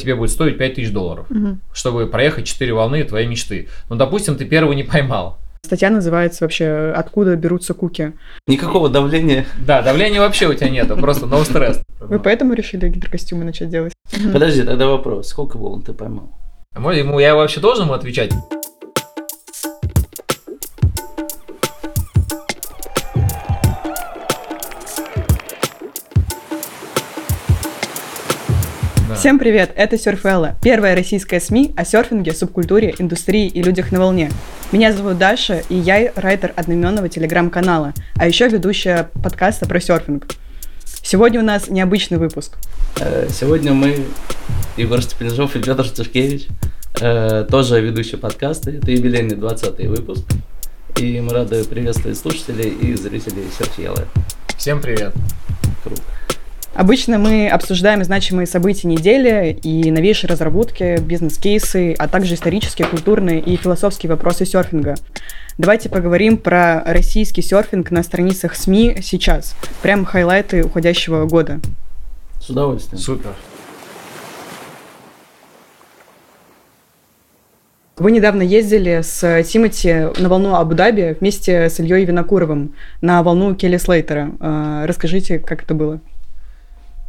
тебе будет стоить 5000 долларов, угу. чтобы проехать 4 волны твоей мечты. Ну, допустим, ты первого не поймал. Статья называется вообще «Откуда берутся куки?». Никакого давления. Да, давления вообще у тебя нету, просто no стресс. Вы поэтому решили гидрокостюмы начать делать? Подожди, тогда вопрос. Сколько волн ты поймал? Ему, я вообще должен ему отвечать? Всем привет, это Серфелла, первая российская СМИ о серфинге, субкультуре, индустрии и людях на волне. Меня зовут Даша, и я райтер одноименного телеграм-канала, а еще ведущая подкаста про серфинг. Сегодня у нас необычный выпуск. Э, сегодня мы, Егор Степенжов и Петр Сташкевич, э, тоже ведущие подкаста. Это юбилейный 20 выпуск. И мы рады приветствовать слушателей и зрителей Серфеллы. Всем привет. Круто. Обычно мы обсуждаем значимые события недели и новейшие разработки, бизнес-кейсы, а также исторические, культурные и философские вопросы серфинга. Давайте поговорим про российский серфинг на страницах СМИ сейчас. Прям хайлайты уходящего года. С удовольствием. Супер. Вы недавно ездили с Тимати на волну Абу-Даби вместе с Ильей Винокуровым на волну Келли Слейтера. А, расскажите, как это было?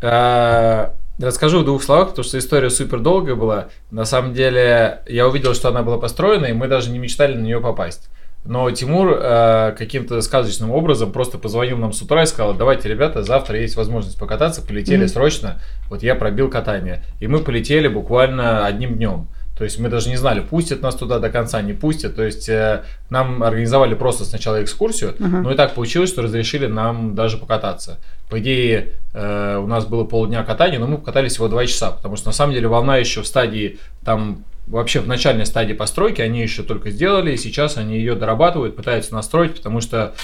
А, расскажу в двух словах, потому что история супер долгая была. На самом деле, я увидел, что она была построена, и мы даже не мечтали на нее попасть. Но Тимур э, каким-то сказочным образом просто позвонил нам с утра и сказал, давайте, ребята, завтра есть возможность покататься, полетели mm-hmm. срочно. Вот я пробил катание. И мы полетели буквально одним днем. То есть мы даже не знали, пустят нас туда до конца, не пустят. То есть э, нам организовали просто сначала экскурсию, uh-huh. но и так получилось, что разрешили нам даже покататься. По идее, э, у нас было полдня катания, но мы покатались всего два часа, потому что на самом деле волна еще в стадии, там вообще в начальной стадии постройки, они еще только сделали, и сейчас они ее дорабатывают, пытаются настроить, потому что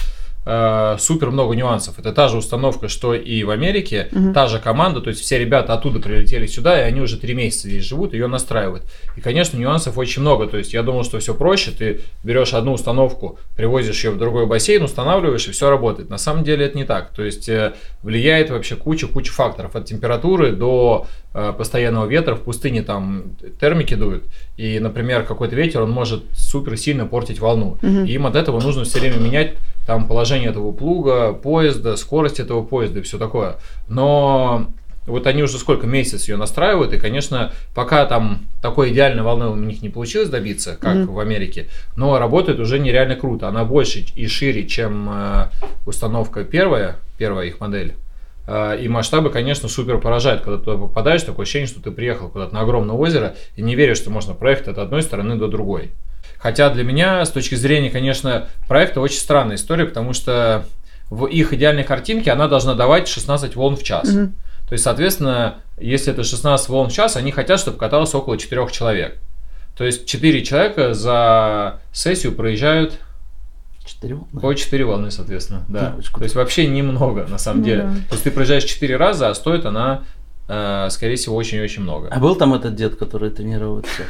э, супер много нюансов. Это та же установка, что и в Америке, угу. та же команда, то есть все ребята оттуда прилетели сюда, и они уже три месяца здесь живут, ее настраивают. И, конечно, нюансов очень много. То есть я думал, что все проще, ты берешь одну установку, привозишь ее в другой бассейн, устанавливаешь, и все работает. На самом деле это не так. То есть э, влияет вообще куча-куча факторов. От температуры до постоянного ветра. В пустыне там термики дуют. И, например, какой-то ветер, он может супер сильно портить волну. Угу. И им от этого нужно все время менять там положение этого плуга, поезда, скорость этого поезда и все такое. Но вот они уже сколько месяцев ее настраивают, и, конечно, пока там такой идеальной волны у них не получилось добиться, как mm-hmm. в Америке, но работает уже нереально круто. Она больше и шире, чем э, установка первая, первая их модель. Э, и масштабы, конечно, супер поражают, когда ты туда попадаешь, такое ощущение, что ты приехал куда-то на огромное озеро и не веришь, что можно проехать от одной стороны до другой. Хотя для меня, с точки зрения, конечно, проекта очень странная история, потому что в их идеальной картинке она должна давать 16 волн в час. Mm-hmm. То есть, соответственно, если это 16 волн в час, они хотят, чтобы каталось около 4 человек. То есть 4 человека за сессию проезжают 4 волны. По 4 волны, соответственно, да. То есть вообще немного, на самом ну, деле. Да. То есть ты проезжаешь 4 раза, а стоит она, э, скорее всего, очень-очень много. А был там этот дед, который тренирует всех?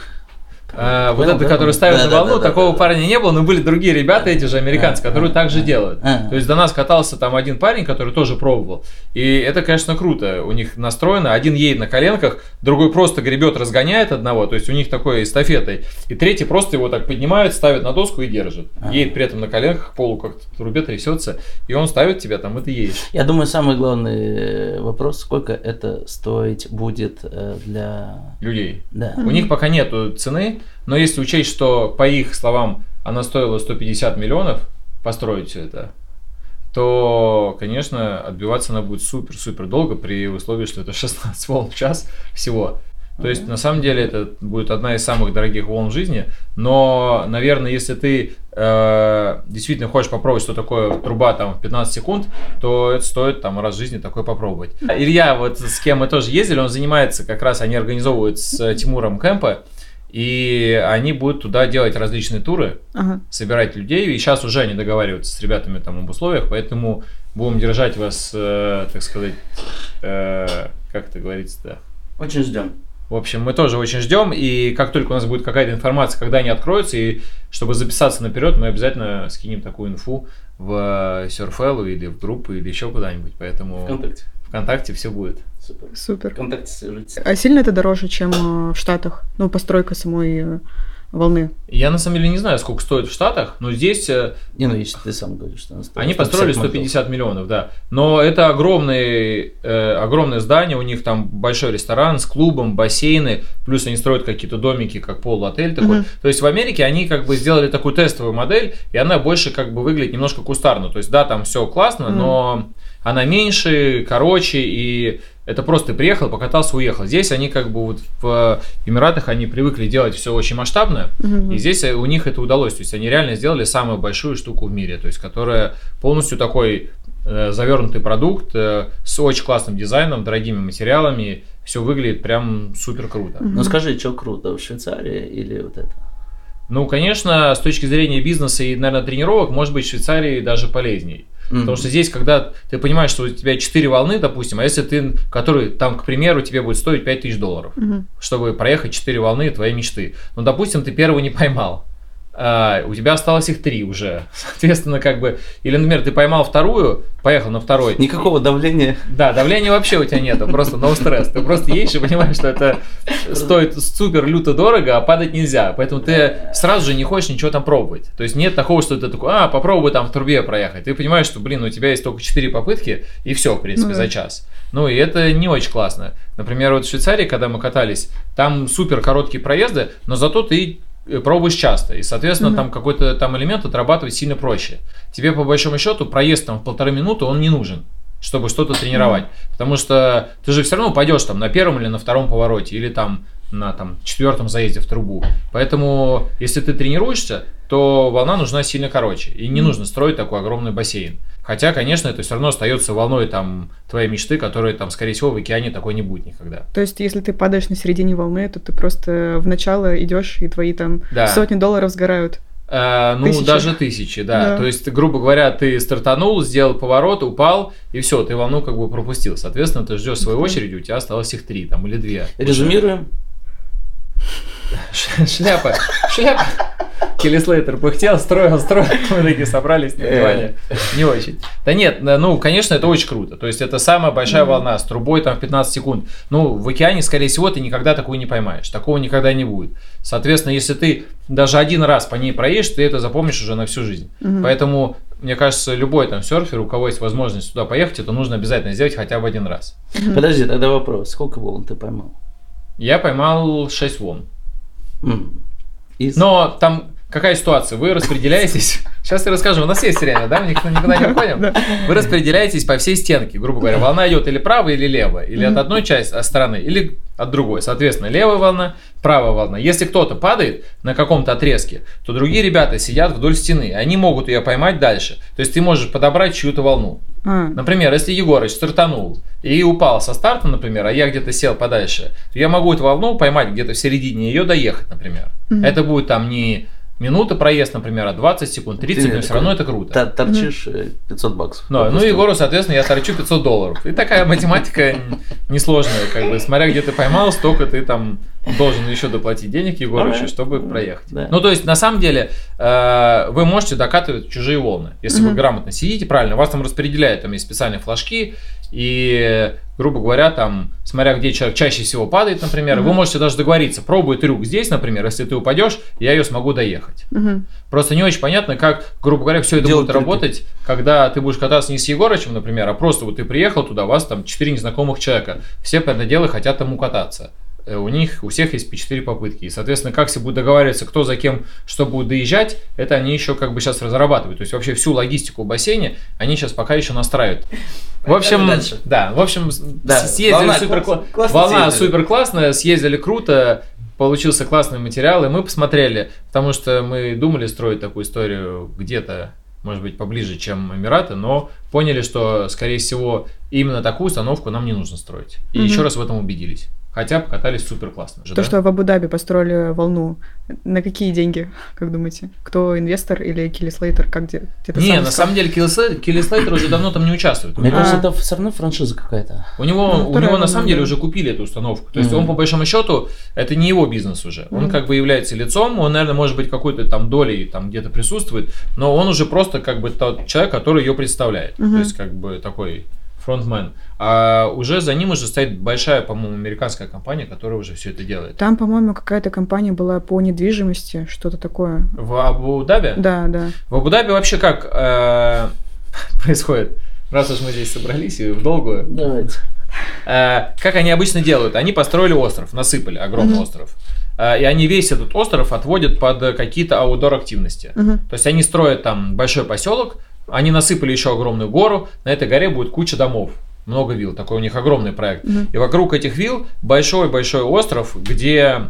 А, вот это, который ставит на волну, такого парня не было, но были другие ребята, эти же американцы, которые также делают. То есть до нас катался там один парень, который тоже пробовал. И это, конечно, круто. У них настроено. Один едет на коленках, другой просто гребет, разгоняет одного. То есть у них такой эстафетой. И третий просто его так поднимает, ставит на доску и держит. Едет при этом на коленках, полу как-то трубе трясется. И он ставит тебя там, и ты едешь. Я думаю, самый главный вопрос, сколько это стоить будет э, для... Людей. Да. У них пока нету цены, но если учесть, что по их словам она стоила 150 миллионов построить все это, то, конечно, отбиваться она будет супер-супер долго при условии, что это 16 волн в час всего. То есть, на самом деле, это будет одна из самых дорогих волн в жизни. Но, наверное, если ты э, действительно хочешь попробовать, что такое труба там в 15 секунд, то это стоит там раз в жизни такое попробовать. Илья, вот с кем мы тоже ездили, он занимается как раз, они организовывают с Тимуром кемпы. И они будут туда делать различные туры, ага. собирать людей. И сейчас уже они договариваются с ребятами там об условиях, поэтому будем держать вас, э, так сказать, э, как это говорится-то? Очень ждем. В общем, мы тоже очень ждем, и как только у нас будет какая-то информация, когда они откроются, и чтобы записаться наперед, мы обязательно скинем такую инфу в Surfell или в группу или еще куда-нибудь. Поэтому... Вконтакте. ВКонтакте все будет. Супер. Супер. ВКонтакте свяжитесь. А сильно это дороже, чем э, в Штатах? Ну, постройка самой э, волны. Я на самом деле не знаю, сколько стоит в Штатах, но здесь э, Не, ну если ты сам говоришь, что она стоит Они построили 150 миллионов, да. Но это огромные, э, огромное здание, у них там большой ресторан с клубом, бассейны, плюс они строят какие-то домики, как полуотель такой. Мгм. То есть в Америке они как бы сделали такую тестовую модель, и она больше как бы выглядит немножко кустарно. То есть да, там все классно, Мгм. но она меньше, короче, и это просто ты приехал, покатался, уехал. Здесь они как бы вот в Эмиратах они привыкли делать все очень масштабно, Мгм. и здесь э, у них это удалось. То есть они реально сделали самую большую штуку в мире, то есть которая полностью такой э, завернутый продукт э, с очень классным дизайном, дорогими материалами. Все выглядит прям супер круто. Мгм. Ну скажи, что круто, в Швейцарии или вот это? Ну, конечно, с точки зрения бизнеса и, наверное, тренировок, может быть, в Швейцарии даже полезней. Мгм. Потому что здесь, когда ты понимаешь, что у тебя 4 волны, допустим, а если ты, который там, к примеру, тебе будет стоить 5000 долларов, Мгм. чтобы проехать 4 волны твоей мечты. Ну, допустим, ты первую не поймал. А, у тебя осталось их три уже. Соответственно, как бы... Или, например, ты поймал вторую, поехал на второй. Никакого давления. Да, давления вообще у тебя нету, просто no стресс. Ты просто едешь и понимаешь, что это стоит супер люто дорого, а падать нельзя. Поэтому ты сразу же не хочешь ничего там пробовать. То есть нет такого, что ты такой, а, попробуй там в трубе проехать. Ты понимаешь, что, блин, у тебя есть только 4 попытки, и все, в принципе, Ну за час. Ну и это не очень классно. Например, вот в Швейцарии, когда мы катались, там супер короткие проезды, но зато ты пробуешь часто. И, соответственно, Мгм. там какой-то там элемент отрабатывать сильно проще. Тебе, по большому счету, проезд там в полторы минуты, он не нужен чтобы что-то тренировать. Потому что ты же все равно пойдешь там на первом или на втором повороте, или там на там, четвертом заезде в трубу. Поэтому, если ты тренируешься, то волна нужна сильно короче. И не нужно строить такой огромный бассейн. Хотя, конечно, это все равно остается волной там твоей мечты, которая там, скорее всего, в океане такой не будет никогда. То есть, если ты падаешь на середине волны, то ты просто в начало идешь, и твои там Да. сотни долларов сгорают. Э, ну, Тысячи. даже тысячи, да. Да. То есть, грубо говоря, ты стартанул, сделал поворот, упал, и все, ты волну как бы пропустил. Соответственно, ты ждешь своей ты. очереди, у тебя осталось их три там или две. Резюмируем. Шляпа, шляпа. Келли Слейтер пыхтел, строил, строил, мы такие собрались на диване. Не очень. Да нет, ну, конечно, это очень круто. То есть, это самая большая волна с трубой там в 15 секунд. Ну, в океане, скорее всего, ты никогда такую не поймаешь. Такого никогда не будет. Соответственно, если ты даже один раз по ней проедешь, ты это запомнишь уже на всю жизнь. Поэтому, мне кажется, любой там серфер, у кого есть возможность туда поехать, это нужно обязательно сделать хотя бы один раз. Подожди, тогда вопрос. Сколько волн ты поймал? Я поймал 6 волн. Из- Но там какая ситуация? Вы распределяетесь. Сейчас я расскажу. У нас есть время, да? Мы никто никуда не уходим. Вы распределяетесь по всей стенке, грубо говоря. Волна идет или право, или лево. Или от одной части от стороны, или от другой. Соответственно, левая волна, правая волна. Если кто-то падает на каком-то отрезке, то другие ребята сидят вдоль стены. Они могут ее поймать дальше. То есть ты можешь подобрать чью-то волну. А, Например, если Егорыч стартанул и упал со старта, например, а я где-то сел подальше, то я могу эту волну поймать где-то в середине ее доехать, например. Это будет там не минута проезд, напер, а 20 секунд, 30, Ты но все равно это круто. Та- Торчишь э, 500 баксов. Ну, ну. Егору, соответственно, я торчу 500 долларов. И такая математика несложная, как бы, смотря где ты поймал, столько ты там должен еще доплатить денег Егорычу, Alright. чтобы проехать. Да. Ну, то есть, на самом деле, э, вы можете докатывать чужие волны. Если вы грамотно сидите, правильно, вас там распределяют, там есть специальные флажки, и, грубо говоря, там, смотря где человек чаще всего падает, например, вы Мгм. можете даже договориться, пробуй трюк здесь, например, если ты упадешь, я ее смогу доехать. мгм. Просто не очень понятно, как, грубо говоря, все это Делать будет трюки. работать, когда ты будешь кататься не с Егорычем, например, а просто вот ты приехал туда, у вас там четыре незнакомых человека. Все по это дело хотят там укататься. Э, У них, у всех есть по 4 попытки. И, соответственно, как все будут договариваться, кто за кем что будет доезжать, это они еще как бы сейчас разрабатывают. То есть вообще всю логистику в бассейне они сейчас пока еще настраивают. В общем, да, в общем, Да, съездили волна супер класс- классно волна съездили. супер классная, съездили круто, получился классный материал, и мы посмотрели, потому что мы думали строить такую историю где-то, может быть, поближе, чем Эмираты, но поняли, что, скорее всего, именно такую установку нам не нужно строить. И Мгм. еще раз в этом убедились. Хотя покатались супер классно. же, То, да? что в Абу-Даби построили волну, на какие деньги, как думаете? Кто инвестор или Килли Слейтер? Как где? где-то Не, на самом деле Келли Слейтер уже давно там не участвует. Мне него- кажется, А. это все равно франшиза какая-то. У него, Ну, у него на самом деле уже купили эту установку. То есть он по большому счету это не его бизнес уже. Он как бы является лицом, он, наверное, может быть какой-то там долей там где-то присутствует, но он уже просто как бы тот человек, который ее представляет. То есть как бы такой фронтмен. А уже за ним уже стоит большая, по-моему, американская компания, которая уже все это делает. Там, по-моему, какая-то компания была по недвижимости, что-то такое. В Абу-Даби? Да, да. В Абу-Даби вообще как э, происходит? Раз уж мы здесь собрались и в долгую. Давайте. Э, как они обычно делают? Они построили остров, насыпали огромный Мгм. остров. Э, и они весь этот остров отводят под какие-то аудор активности. Мгм. То есть они строят там большой поселок, они насыпали еще огромную гору, на этой горе будет куча домов, много вилл, такой у них огромный проект. Мгм. И вокруг этих вилл большой-большой остров, где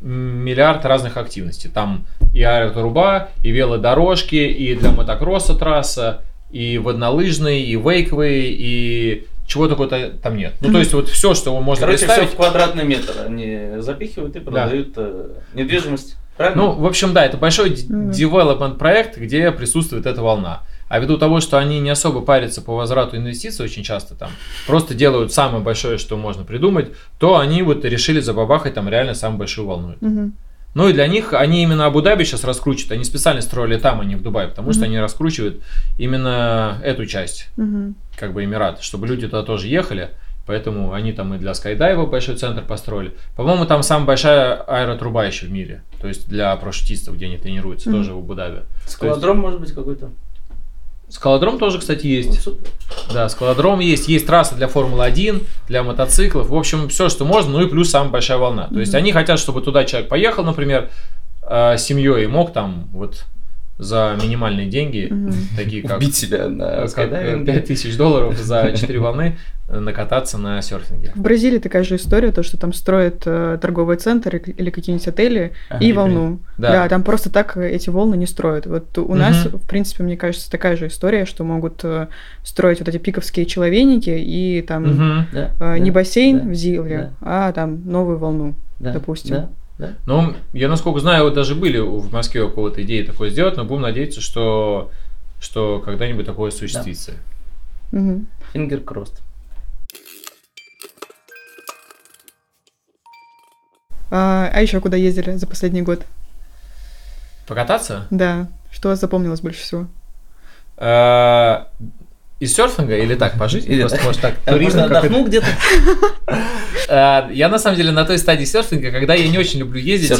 миллиард разных активностей. Там и аэротруба, и велодорожки, и для мотокросса трасса, и воднолыжные, и вейковые, и чего только там нет. Ну, то есть вот все, что можно Короче, все представить. в квадратный метр они запихивают и продают э, недвижимость. Правильно? Ну, в общем, да, это большой д- Мгм. development проект, где присутствует эта волна. А ввиду того, что они не особо парятся по возврату инвестиций очень часто там, просто делают самое большое, что можно придумать, то они вот решили забабахать там реально самую большую волну. Мгм. Ну и для них, они именно Абу-Даби сейчас раскручивают, они специально строили там, а не в Дубае, потому что Мгм. они раскручивают именно эту часть, Мгм. как бы Эмират, чтобы люди туда тоже ехали, поэтому они там и для скайдайва большой центр построили. По-моему, там самая большая аэротруба еще в мире, то есть для парашютистов, где они тренируются, Мгм. тоже в Абу-Даби. Скалодром может быть какой-то. Скалодром тоже, кстати, есть. Да, скалодром есть, есть трасса для Формулы-1, для мотоциклов, в общем, все, что можно, ну и плюс самая большая волна. То есть они хотят, чтобы туда человек поехал, например, э, с семьей и мог там вот за минимальные деньги, Мгм. такие как, Убить себя на как скайдайвинге. 5000 долларов за 4 волны э, накататься на серфинге. В Бразилии такая же история, то, что там строят э, торговый центр или какие-нибудь отели Ага, и волну. Да. Да. там просто так э, эти волны не строят. Вот у Мгм. нас, в принципе, мне кажется, такая же история, что могут э, строить вот эти пиковские человейники и там. Да, э, да, не бассейн да, в Зиле, а там новую волну. да, допустим. Да, да. Ну, я насколько знаю, вот даже были в Москве у кого-то идеи такое сделать, но будем надеяться, что, что когда-нибудь такое осуществится. Мгм. Фингер крост. А, а еще куда ездили за последний год? Покататься? Да. Что запомнилось больше всего? Э, Из серфинга или так, по жизни? Или Просто, так. может, так, А туризм отдохнул где-то? Э, Я на самом деле на той стадии серфинга, когда я не очень люблю ездить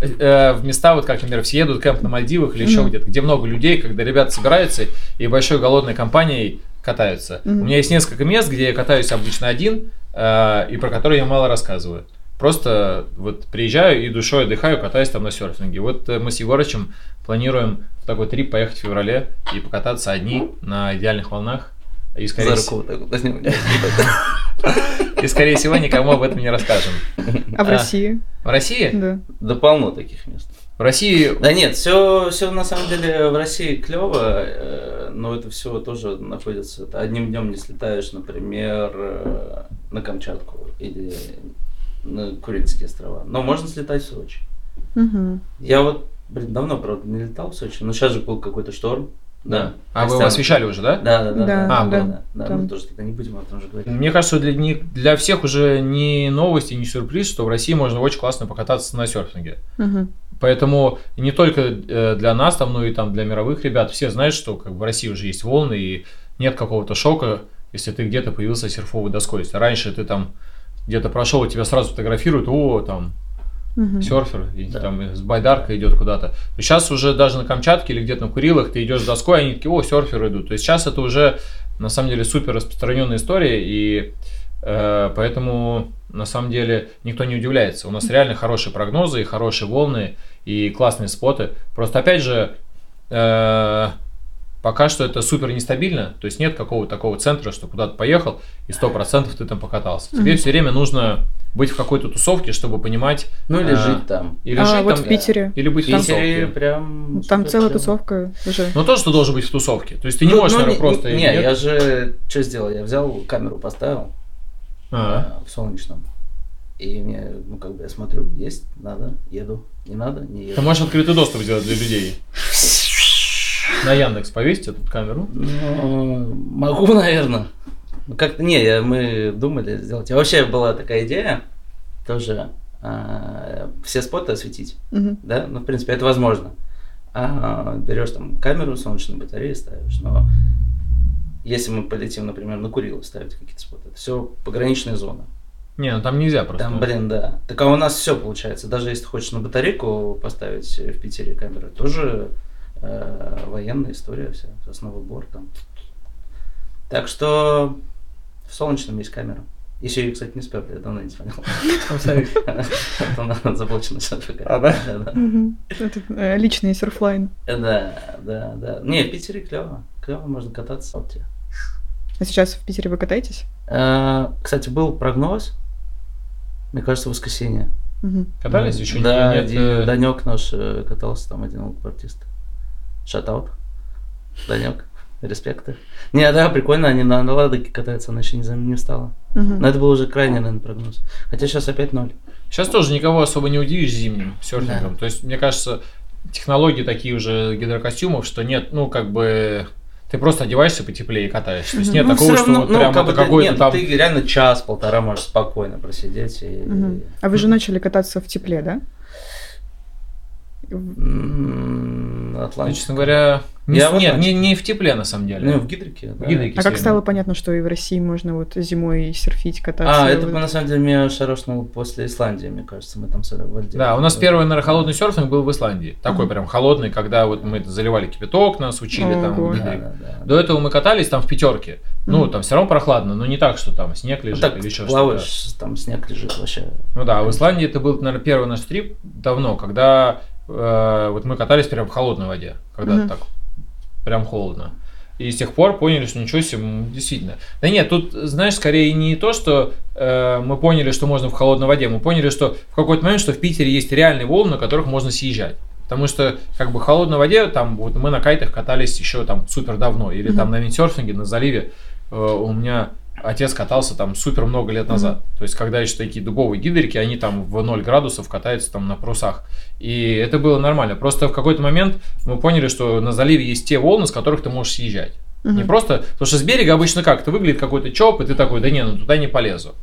э, в места, вот как, например, все едут кемп на Мальдивах или еще где-то, где много людей, когда ребята собираются и большой голодной компанией катаются. У меня есть несколько мест, где я катаюсь обычно один, э, и про которые я мало рассказываю. Просто вот приезжаю и душой отдыхаю, катаюсь там на серфинге. Вот э, мы с Егорычем планируем в такой трип поехать в феврале и покататься одни на идеальных волнах. И скорее, За руку вот так возьмем. и скорее всего никому об этом не расскажем. А в А. России? В России? Да. Да полно таких мест. В России Да нет, все, все на самом деле в России клево, э, но это все тоже находится. одним днем не слетаешь, например, э, на Камчатку или на Курильские острова. Но можно слетать в Сочи. Мгм. Я вот, блин, давно, правда, не летал в Сочи, но сейчас же был какой-то шторм. Да. А вы его освещали уже, да? Да, да, да. Да, А, да, да. да, Мы тоже тогда не будем об этом же говорить. Мне кажется, для, не- для всех уже не новости, не сюрприз, что в России можно очень классно покататься на серфинге. Мгм. Поэтому не только э, для нас, там, но и там для мировых ребят, все знают, что как бы, в России уже есть волны, и нет какого-то шока, если ты где-то появился серфовой доской. Если раньше ты там где-то прошел, и тебя сразу фотографируют, о, там, Мгм. серфер, и Да. там с байдаркой идет куда-то. То сейчас уже даже на Камчатке или где-то на Курилах ты идешь с доской, они такие, о, серферы идут. То есть сейчас это уже на самом деле супер распространенная история, и э, поэтому на самом деле никто не удивляется. У нас реально хорошие прогнозы, и хорошие волны, и классные споты. Просто опять же, э, пока что это супер нестабильно, то есть нет какого-то такого центра, что куда-то поехал, и 100% ты там покатался. Тебе Мгм. все время нужно быть в какой-то тусовке, чтобы понимать, Ну или А, жить там. или А жить вот там, в Питере? или быть В в Питере тусовке. прям... Там супер целая клево. тусовка уже. Но тоже ты должен быть в тусовке. То есть ты не Ну, можешь, ну, наверное, не- просто... Не, нет? я же что сделал? Я взял камеру, поставил А, э, в солнечном. И мне, ну, как бы я смотрю, есть, надо, еду. Не надо, не Ты еду. можешь открытый доступ сделать для людей. На Яндекс повесить эту камеру. Ну, могу, наверное. Ну, как-то, не, я- мы думали сделать. А вообще была такая идея, тоже а, все споты осветить, Мгм. да? Ну, в принципе, это возможно. А, берешь там камеру, солнечную батарею ставишь, но если мы полетим, например, на Курилы ставить какие-то споты, это все пограничная зона. Не, ну там нельзя просто. Там, блин, да. Так а у нас все получается. Даже если хочешь на батарейку поставить в Питере камеры, тоже э, военная история вся, основной бор там. Так что в Солнечном есть камера. Еще ее, кстати, не сперли, я давно не смотрел. Она заблочена А, да? Мгм. Это э, личный серфлайн. Да, да, да. Не, в Питере клево. Клево, можно кататься. А сейчас в Питере вы катаетесь? Э, Кстати, был прогноз, мне кажется, в воскресенье. Катались еще Да, э, Данек наш э, катался там, один лонгбордист. Шатаут. Данек. Респекты. Не, да, прикольно, они на, на Ладоге катаются, она еще не, не встала. Мгм. Но это был уже крайний, наверное, прогноз. Хотя сейчас опять ноль. Сейчас тоже никого особо не удивишь зимним серфингом. Да. То есть, мне кажется, технологии такие уже гидрокостюмов, что нет, ну, как бы, ты просто одеваешься потеплее и катаешься. То есть, нет Ну, такого, всё что равно, вот ну, прям как это какой-то нет, там... Ты реально час-полтора можешь спокойно просидеть и... Мгм. А вы же начали кататься в тепле, да? Ну, Атлантика. честно говоря, не, Я нет, не, не в тепле, на самом деле. Ну, в гидрике, да. В гидрике А как стало понятно, что и в России можно вот зимой серфить, кататься? А, это Вот. на самом деле меня шарошнул после Исландии, мне кажется, мы там с Вальдей. Да, у нас первый, наверное, холодный серфинг был в Исландии. Такой прям холодный, когда вот мы заливали кипяток, нас учили там. Ого. в Да, гидрик. да, да. До этого мы катались там в пятерке. Ну, там все равно прохладно, но не так, что там снег Ну, лежит так или еще что-то. там снег лежит вообще. Ну да, в Исландии это был, наверное, первый наш трип давно, когда э, вот мы катались прям в холодной воде, когда Мгм. так прям холодно. И с тех пор поняли, что ничего себе, действительно. Да нет, тут, знаешь, скорее не то, что э, мы поняли, что можно в холодной воде, мы поняли, что в какой-то момент, что в Питере есть реальные волны, на которых можно съезжать. Потому что, как бы, в холодной воде, там, вот мы на кайтах катались еще там супер давно, или Мгм. там на виндсерфинге, на заливе, э, у меня отец катался там супер много лет назад. То есть, когда еще такие дубовые гидрики, они там в 0 градусов катаются там на парусах. И это было нормально. Просто в какой-то момент мы поняли, что на заливе есть те волны, с которых ты можешь съезжать. Мгм. Не просто, потому что с берега обычно как? Ты выглядит какой-то чоп, и ты такой, да не, ну туда не полезу.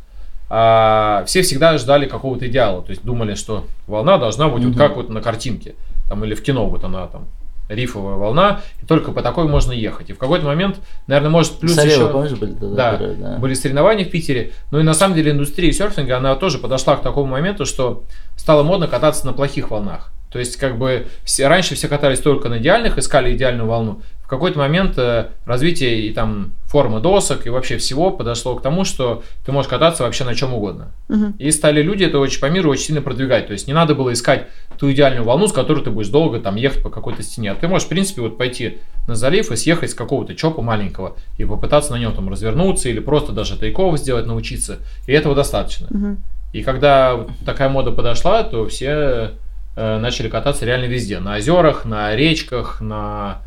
А все всегда ждали какого-то идеала, то есть думали, что волна должна быть вот Мгм. как вот на картинке, там или в кино вот она там рифовая волна, и только по такой можно ехать. И в какой-то момент, наверное, может плюс Сарева, еще... помнишь, были тогда? Да, которые, да. были соревнования в Питере. Ну и на самом деле индустрия серфинга, она тоже подошла к такому моменту, что стало модно кататься на плохих волнах. То есть, как бы, все, раньше все катались только на идеальных, искали идеальную волну. В какой-то момент э, развитие и там формы досок и вообще всего подошло к тому, что ты можешь кататься вообще на чем угодно. Мгм. И стали люди это очень по миру очень сильно продвигать. То есть не надо было искать ту идеальную волну, с которой ты будешь долго там ехать по какой-то стене. А ты можешь, в принципе, вот пойти на залив и съехать с какого-то чопа маленького и попытаться на нем там развернуться или просто даже тайков сделать, научиться. И этого достаточно. Мгм. И когда такая мода подошла, то все э, начали кататься реально везде. На озерах, на речках, на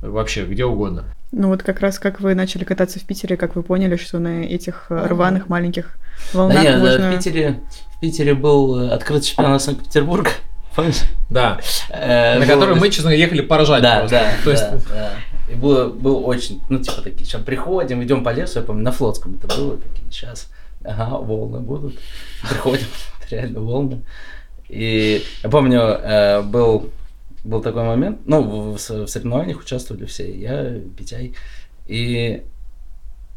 вообще где угодно. Ну вот как раз как вы начали кататься в Питере, как вы поняли, что на этих э, рваных маленьких волнах Да нет, да, можно... в Питере, в Питере был э, открыт чемпионат Санкт-Петербурга. Помнишь? Да. Э, на который мы, честно говоря, ехали поражать Да, просто. да. И было, было очень, ну, типа такие, сейчас приходим, идем по лесу, я помню, на Флотском это было, такие, сейчас, ага, волны будут. Приходим, реально волны. И я помню, э, был, был такой момент, ну, в, в соревнованиях участвовали все, я, Петяй, и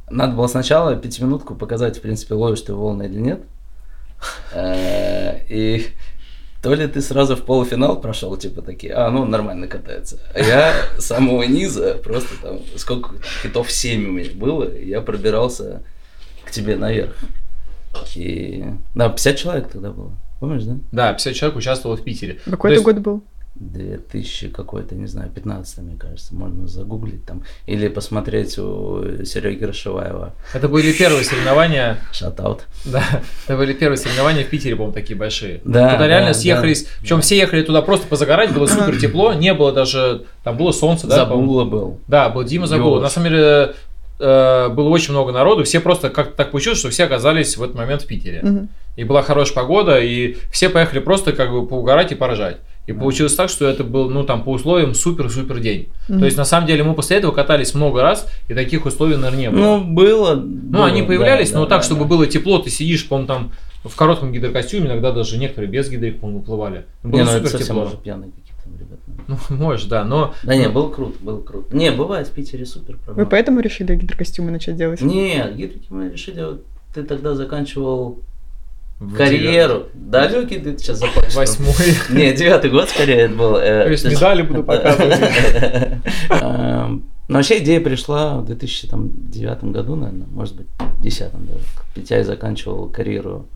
надо было сначала пятиминутку показать, в принципе, ловишь ты волны или нет. Э, И то ли ты сразу в полуфинал прошел, типа такие, а, ну, нормально катается. А я с самого низа, просто там, сколько там, хитов 7 у меня было, я пробирался к тебе наверх. И, да, 50 человек тогда было, помнишь, да? да, 50 человек участвовало в Питере. Какой То это есть- год был? 2000 какой-то, не знаю, 15 мне кажется, можно загуглить там. Или посмотреть у Сереги Рашеваева Это были первые соревнования, шатаут. да, это были первые соревнования в Питере, по-моему, такие большие. Да, Туда реально да, съехались, причем все ехали туда просто позагорать, было супер тепло, не было даже, там было солнце, да. Забула был. Да, был Дима Забула. На самом деле э, было очень много народу, все просто как-то так получилось, что все оказались в этот момент в Питере. Мгм. И была хорошая погода, и все поехали просто как бы поугарать и поражать. И получилось так, что это был, ну, там, по условиям супер-супер день. Мгм. То есть, на самом деле, мы после этого катались много раз, и таких условий, наверное, не было. Ну, было. Ну, они появлялись, но так, чтобы было тепло, ты сидишь, по-моему, там в коротком гидрокостюме, иногда даже некоторые без гидрик, по-моему, плывали. Было Не, ну супер совсем тепло. уже пьяные какие-то ребята. Ну, может, да, но... Да не, было круто, было круто. Не, бывает в Питере супер. Вы правда. поэтому решили гидрокостюмы начать делать? Нет, гидрики мы решили, вот ты тогда заканчивал в карьеру. Далекий ты сейчас закончил. Восьмой. Не, девятый год скорее это был. э, То есть медали буду показывать. Эм, Но вообще идея пришла в 2009 году, наверное, может быть, в 2010 даже. Петяй заканчивал карьеру.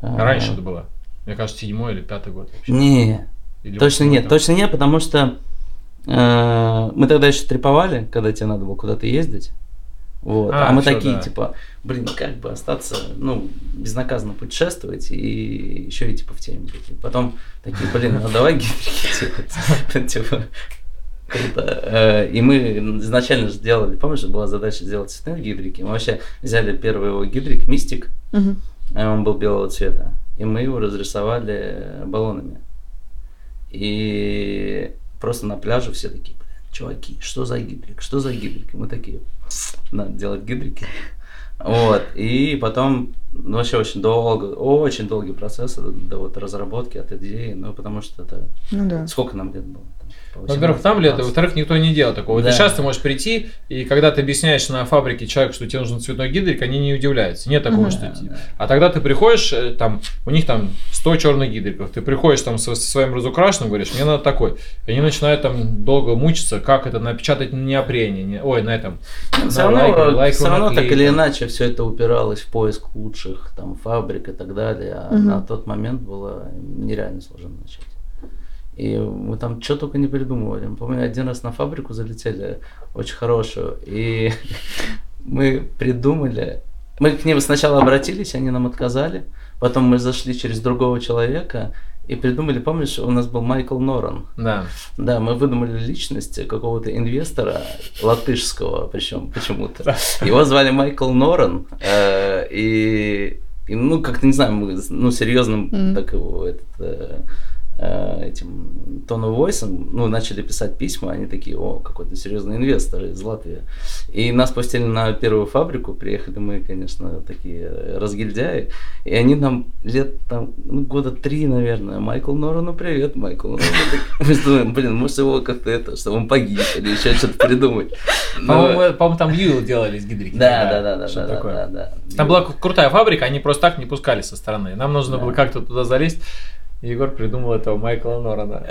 э, Раньше это было. Мне кажется, седьмой или пятый год. вообще. Не, Или точно нет, там. точно нет, потому что э, мы тогда еще треповали, когда тебе надо было куда-то ездить. Вот. А, А, мы такие, да. типа, блин, как бы остаться, ну, безнаказанно путешествовать и еще и типа в теме быть. И потом такие, блин, ну давай делать. Типа, круто. Э, И мы изначально же делали, помнишь, была задача сделать цветные гидрики. Мы вообще взяли первый его гидрик, Мистик, а он был белого цвета. И мы его разрисовали баллонами. И просто на пляже все такие, чуваки, что за гидрик, что за гидрик? И мы такие, надо делать гидрики. Вот, и потом, ну, вообще очень долго, очень долгий процесс до, до вот разработки от идеи, ну, потому что это, Ну да. сколько нам лет было? Во-первых, там лето, 18, во-вторых, никто не делал такого. Вот Да. сейчас ты можешь прийти, и когда ты объясняешь на фабрике человеку, что тебе нужен цветной гидрик, они не удивляются. Нет такого, Мгм. что... Да, да. А тогда ты приходишь, э, там, у них там 100 черных гидриков, ты приходишь там со, со своим разукрашенным, говоришь, мне надо такой. И они начинают там долго мучиться, как это напечатать на неопрене, не- ой, на этом. Ну, на Все равно, лайкровой- лайкровой все равно так или иначе все это упиралось в поиск лучших там фабрик и так далее. А Мгм. на тот момент было нереально сложно начать. И мы там что только не придумывали. Мы, Помню, один раз на фабрику залетели, очень хорошую, и мы придумали. Мы к ним сначала обратились, они нам отказали. Потом мы зашли через другого человека и придумали, помнишь, у нас был Майкл Норан. Да. Да, мы выдумали личность какого-то инвестора латышского, причем почему-то. Его звали Майкл Норан, э, и, и, ну, как-то, не знаю, мы, ну, серьезным так его, этот, э, этим тону войсом, ну, начали писать письма, они такие, о, какой-то серьезный инвестор из Латвии. И нас пустили на первую фабрику, приехали мы, конечно, такие э, разгильдяи, и они нам лет там, ну, года три, наверное, Майкл Норану привет, Майкл. Мы думаем, блин, может его как-то это, чтобы он погиб или еще что-то придумать. По-моему, там Юил делались гидрики. да, да, да, да, да. Там была кру- крутая фабрика, они просто так не пускали со стороны. Нам нужно было как-то туда залезть. Егор придумал этого Майкла Норана.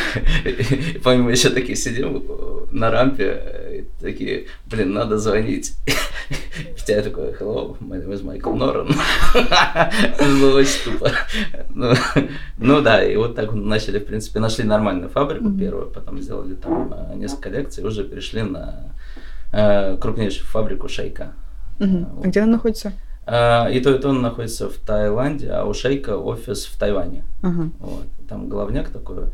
Помню, мы еще такие сидим э, на рампе, э, такие, блин, надо звонить. Петя такой, hello, my name is Michael Норан. Было очень тупо. Ну, Ну да, и вот так начали, в принципе, нашли нормальную фабрику первую, потом сделали там э, несколько коллекций, и уже перешли на э, крупнейшую фабрику Шейка. Мгм. А где она находится? А, И то, и то он находится в Таиланде, а у Шейка офис в Тайване. Ага. Вот. Там головняк такой.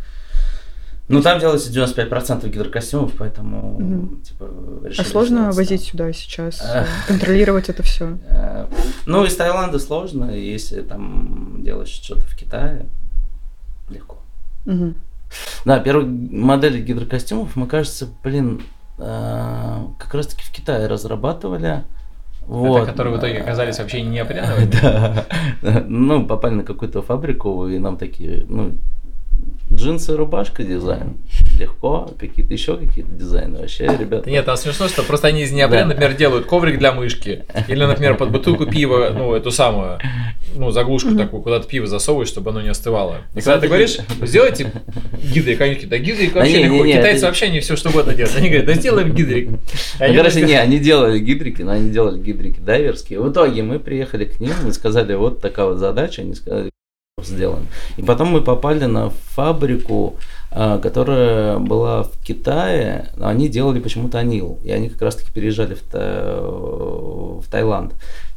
Ну, там делается 95% гидрокостюмов, поэтому, Мгм. типа, А решили сложно сделать возить сюда сейчас, А. контролировать это все? Э, Ну, из Таиланда сложно, если там делаешь что-то в Китае, легко. Да, первые модели гидрокостюмов, мы, кажется, блин, как раз-таки в Китае разрабатывали. Вот. которые в итоге оказались вообще неопреновыми? Да. Ну, попали на какую-то фабрику, и нам такие, ну, джинсы, рубашка, дизайн. Легко, какие-то еще какие-то дизайны. Вообще, ребята. Нет, там смешно, что просто они из неопрена, Да. например, делают коврик для мышки. Или, например, под бутылку пива, ну, эту самую, ну, заглушку такую, куда ты пиво засовываешь, чтобы оно не остывало. И когда ты говоришь, сделайте гидрик, они такие, да гидрик вообще не, не, легко. не, Китайцы это- вообще не все что угодно делают. Они говорят, да сделаем гидрик. Ну, Они короче, не, они делали гидрики, но они делали гидрики дайверские. В итоге мы приехали к ним и сказали, вот такая вот задача, они сказали, сделаем. И потом мы попали на фабрику, а, которая была в Китае, но они делали почему-то анил. И они как раз-таки переезжали в, Та- в Таиланд.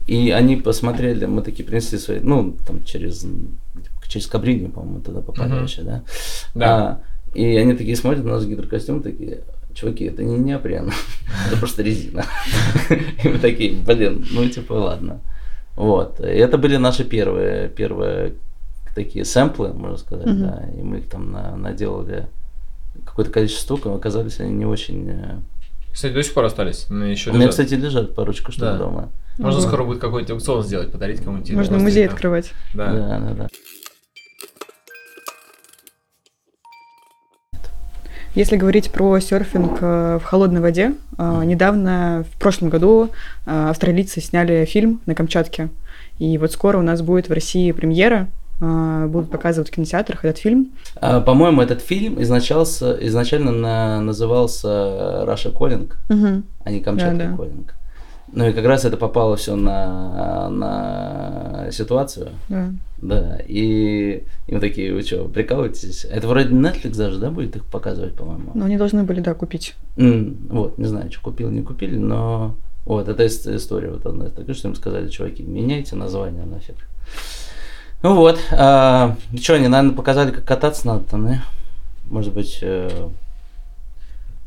И они посмотрели, мы такие принесли свои, ну, там через, через Кабрини, по-моему, тогда попали Мгм. вообще, да? Да. А, и они такие смотрят на наш гидрокостюм, такие, чуваки, это не неопрен, это просто резина. И мы такие, блин, ну типа ладно. Вот. И это были наши первые, первые такие сэмплы, можно сказать, Мгм. да. И мы их там на- наделали какое-то количество штук, но оказались они не очень... э, Кстати, до сих пор остались. Ну, еще У меня, лежат. кстати, лежат парочку штук Да. дома. Можно Ого. скоро будет какой-нибудь аукцион сделать, подарить кому-нибудь. Можно музей там. открывать. Да. Да, да, да. Если говорить про серфинг э, в холодной воде, э, недавно, в прошлом году, австралийцы сняли фильм на Камчатке. И вот скоро у нас будет в России премьера, будут показывать в кинотеатрах этот фильм. А, по-моему, этот фильм изначался, изначально на, назывался Russia Calling, Мгм. а не Камчатка Да, да. Calling. Ну и как раз это попало все на, на ситуацию. Да. Да, и, и мы такие, вы что, прикалываетесь? Это вроде Netflix даже, да, будет их показывать, по-моему? Но они должны были, да, купить. М, вот, не знаю, что купили, не купили, но вот, это ис- история вот одна такая, что им сказали, чуваки, меняйте название нафиг. Ну вот, а, что, они, наверное, показали, как кататься надо там, да? Может быть, э,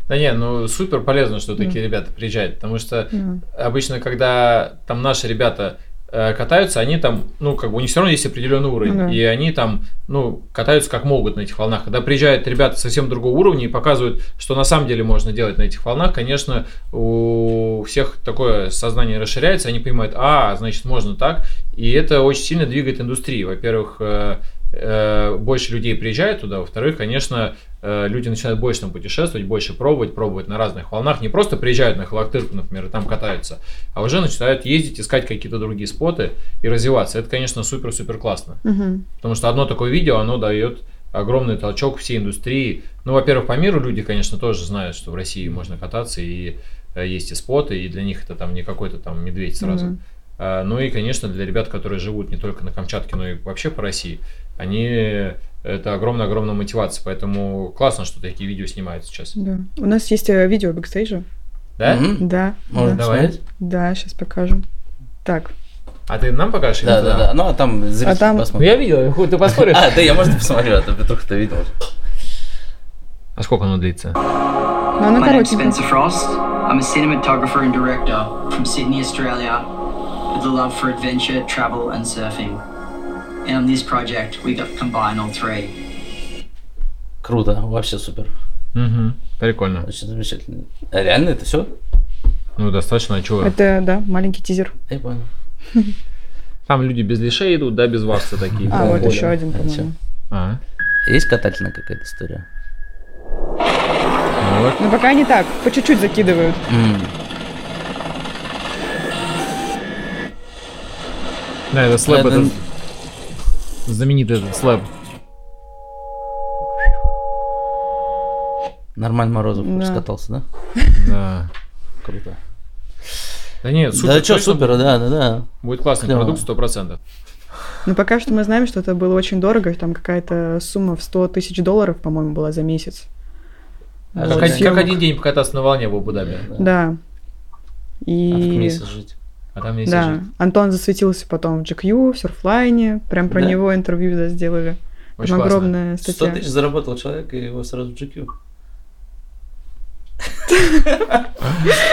Да не, ну супер полезно, что такие ребята приезжают, потому что Да. обычно, когда там наши ребята катаются, они там, ну, как бы у них все равно есть определенный уровень, Ну да. и они там, ну, катаются как могут на этих волнах. Когда приезжают ребята совсем другого уровня и показывают, что на самом деле можно делать на этих волнах, конечно, у всех такое сознание расширяется, они понимают, а, значит, можно так, и это очень сильно двигает индустрию. Во-первых, э, э, больше людей приезжают туда, во-вторых, конечно, э, люди начинают больше там путешествовать, больше пробовать, пробовать на разных волнах, не просто приезжают на Халактырку, например, и там катаются, а уже начинают ездить, искать какие-то другие споты и развиваться. Это, конечно, супер-супер классно. Мгм. Потому что одно такое видео, оно дает огромный толчок всей индустрии. Ну, во-первых, по миру люди, конечно, тоже знают, что в России можно кататься, и э, есть и споты, и для них это там не какой-то там медведь сразу. А, Ну и, конечно, для ребят, которые живут не только на Камчатке, но и вообще по России, они это огромная-огромная мотивация. Поэтому классно, что такие видео снимают сейчас. Да. У нас есть э, видео бэкстейджа. Да? мгм, Да. можно да. Давай. Да, сейчас покажем. Так, А ты нам покажешь? или Да, туда? да, да. Ну, а там зрители там- Ну, посмотрят. я видел, хуй, ты поспоришь? А, да, я, может, посмотрю, а то Петрух то видел. А сколько оно длится? ну. Spencer Frost. I'm a cinematographer and director from Sydney, Australia, with a love for adventure, travel, and surfing. And on this project, we got to combine all three. Круто, вообще супер. Угу. Прикольно. Очень замечательно. А реально это все? Ну, достаточно, а чего? Это, да, маленький тизер. Я понял. Там люди без лишей идут, да, без вакса такие. А, вот еще один, А, по-моему. А, Есть катательная какая-то история? ну вот. Но пока не так, по чуть-чуть закидывают. М, Да, это слэп, это знаменитый этот слэп. Нормально Морозов Да. скатался, да? Да. Круто. Да нет, супер. да что, супер, да, да, да. Будет классный Клево. продукт, сто процентов. Но пока что мы знаем, что это было очень дорого. Там какая-то сумма в 100 тысяч долларов, по-моему, была за месяц. А Как, Вот, как один день покататься на волне в Абу-Даби. Да. А в И... месяц жить. А там есть Да, жить. Антон засветился потом в GQ, в Surfline, прям про Да. него интервью да, сделали. Очень Там классно. огромная 100 статья. тысяч заработал человек, и его сразу в GQ.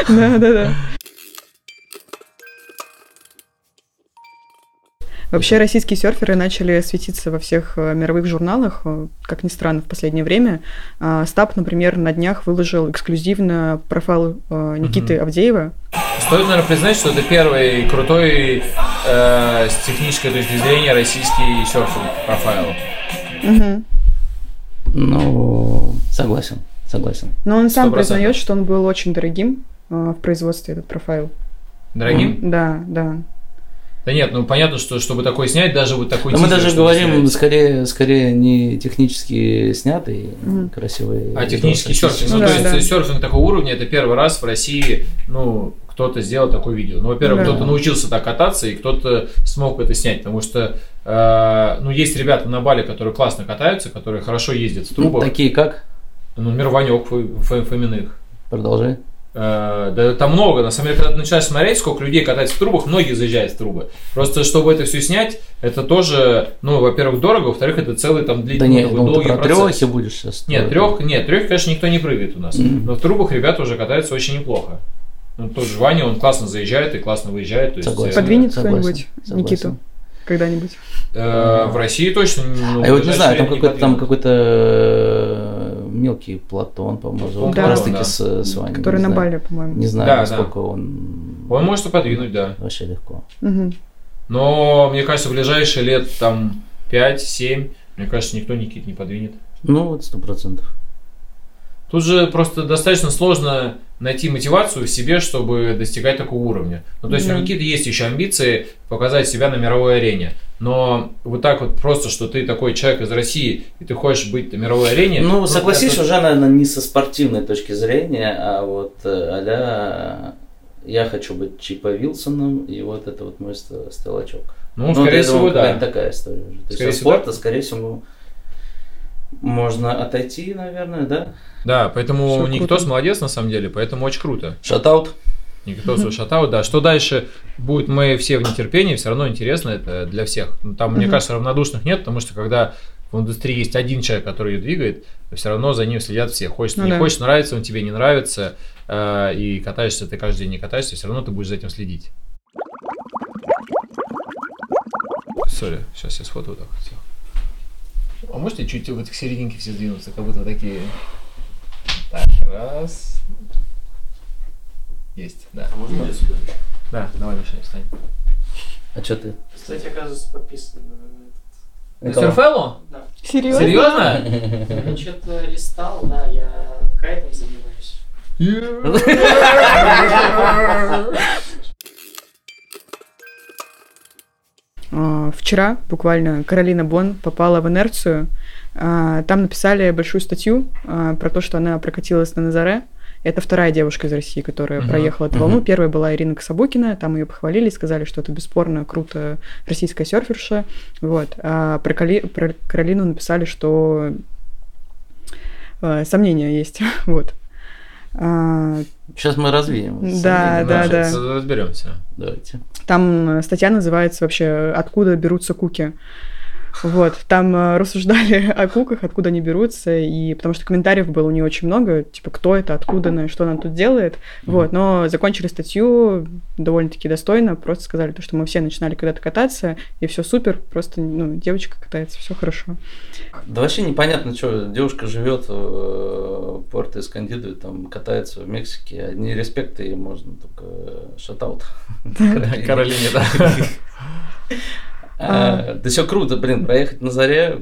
Да, да, да. Вообще российские серферы начали светиться во всех э, мировых журналах, э, как ни странно, в последнее время. А, Стаб, например, на днях выложил эксклюзивно профайл э, Никиты Авдеева. Стоит, наверное, признать, что это первый крутой э, с технической точки зрения российский серфинг профайл. Мгм. Ну, согласен, согласен. Но он сам 100%. признает, что он был очень дорогим э, в производстве этот профайл. Дорогим? Да, да. Да нет, ну понятно, что чтобы такой снять, даже вот такой Но мы даже говорим снять. скорее, скорее не технически снятый, Мгм. красивый. А технический видос, серфинг. Ну Ну, да, то есть да. серфинг такого уровня, это первый раз в России, ну, кто-то сделал такое видео. Ну, во-первых, Да. кто-то научился так кататься, и кто-то смог это снять, потому что, э, ну, есть ребята на Бали, которые классно катаются, которые хорошо ездят в Ну, трубах. Такие как? Ну, например, Ванек Фо- Фо- Фоминых. Продолжай. Э, Да там много, на самом деле, когда ты начинаешь смотреть, сколько людей катается в трубах, многие заезжают в трубы. Просто, чтобы это все снять, это тоже, ну, во-первых, дорого, во-вторых, это целый там Да длительный нет, такой ну ты долгий про процесс. трехи будешь сейчас. Нет, трех, нет, трех, конечно, никто не прыгает у нас. Мгм. Но в трубах ребята уже катаются очень неплохо. Ну, тот же Ваня, он классно заезжает и классно выезжает. То есть, Согласен. э, Подвинет кто-нибудь. Никиту когда-нибудь. э, в России точно. ну, а я вот не знаю, там какой-то там какой-то мелкий Платон, по-моему, зовут, Да. как раз таки Да. с, с Ваней. Который на. Бали, по-моему. Не знаю, Да, насколько он... подвинет. Он может и подвинуть, да. Вообще легко. Мгм. Но, мне кажется, в ближайшие лет там 5-7, мне кажется, никто Никит не подвинет. Ну, вот сто процентов. Тут Тут же просто достаточно сложно найти мотивацию в себе, чтобы достигать такого уровня. Ну, то есть Да. у Никиты есть еще амбиции показать себя на мировой арене. Но вот так вот просто, что ты такой человек из России, и ты хочешь быть на мировой арене... Ну, согласись, это- уже, наверное, не со спортивной точки зрения, а вот а я хочу быть Чипа Вилсоном, и вот это вот мой ст- стеллачок. Ну, скорее всего, думаю, да. такая история уже. То Скорее есть всего, спорта, скорее всего, можно отойти, наверное, да? Да, поэтому Всё Никитос круто. молодец на самом деле, поэтому очень круто. Шатаут. Никитосу шатаут, да. Что дальше будет, мы все в нетерпении, все равно интересно это для всех. Ну, Там, мне кажется, равнодушных нет, потому что когда в индустрии есть один человек, который ее двигает, все равно за ним следят все. Хочешь, Ну не да. хочешь, нравится он тебе, не нравится, э, и катаешься ты каждый день, не катаешься, все равно ты будешь за этим следить. Сори, сейчас я сфотаю так. Всё. А можете чуть в этих серединке все сдвинуться, как будто такие... Так, раз. Есть, да. А можно сюда? Да, давай, Миша, встань. А что ты? Кстати, оказывается, подписан на Николай. Серфелло? Да. Серьезно? Серьезно? Я что-то листал, да, я кайтом занимаюсь. А, Вчера буквально Каролина Бон попала в инерцию. А, Там написали большую статью а, про то, что она прокатилась на Назаре. Это вторая девушка из России, которая Мгм, проехала эту мгм. волну. Первая была Ирина Кособукина, там ее похвалили, сказали, что это бесспорно круто российская серферша. Вот. А про, Кали- про Каролину написали, что э, сомнения есть. вот. А, Сейчас мы развеем. Да, Сомнения да, наши. да. Разберемся. Давайте. Там статья называется вообще «Откуда берутся куки?». Вот, там э, рассуждали о куках, откуда они берутся, и потому что комментариев было не очень много, типа, кто это, откуда она, что она тут делает, вот, но закончили статью довольно-таки достойно, просто сказали то, что мы все начинали когда-то кататься, и все супер, просто, ну, девочка катается, все хорошо. Да вообще непонятно, что девушка живет в порт Эскандиду там катается в Мексике. Одни респекты ей можно, только шатаут. Каролине, да. А, Да все круто, блин, проехать на заре.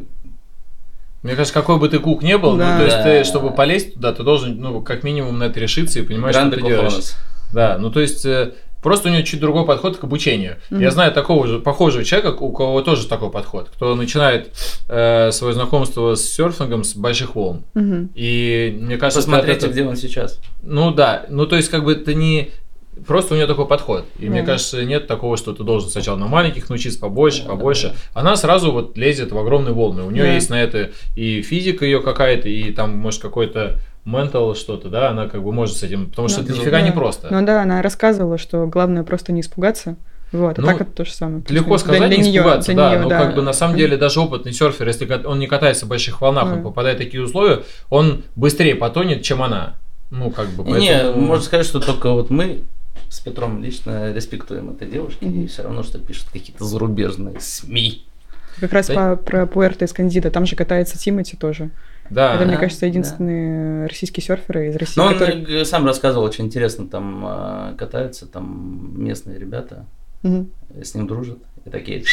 Мне кажется, какой бы ты кук не был, Да. ну, то есть Да. ты, чтобы полезть туда, ты должен, ну, как минимум на это решиться и понимать, что Гранде ты делаешь. Кохонес. Да, ну, то есть э, просто у него чуть другой подход к обучению. Мгм. Я знаю такого же, похожего человека, у кого тоже такой подход, кто начинает э, свое знакомство с серфингом с больших волн. Мгм. И мне кажется, Посмотрите, где он сейчас. Ну да, ну то есть как бы ты не... Просто у нее такой подход. И мне Да. кажется, нет такого, что ты должен сначала на маленьких научиться побольше, побольше. Она сразу вот лезет в огромные волны. У нее Да. есть на это и физика ее какая-то, и там, может, какой-то ментал что-то, да, она как бы может с этим, потому что Да. это нифига не Да. просто. Ну да, она рассказывала, что главное просто не испугаться, вот, а Ну, так это то же самое. Легко Для- сказать, для не неё- испугаться, для да, неё, но как бы на самом деле даже опытный серфер, если он не катается в больших волнах, он Да. попадает в такие условия, он быстрее потонет, чем она. Ну, как бы, Не, поэтому- можно сказать, что только вот мы с Петром лично респектуем этой девушке, Мгм. и все равно, что пишут какие-то зарубежные СМИ. Как раз Да. по, про Пуэрто Эскандидо, там же катается Тимати тоже. Да. Это, мне да, кажется, да. единственные российские серферы из России, Но он которые... э, сам рассказывал, очень интересно, там э, катаются, там местные ребята э, с ним дружат, и такие,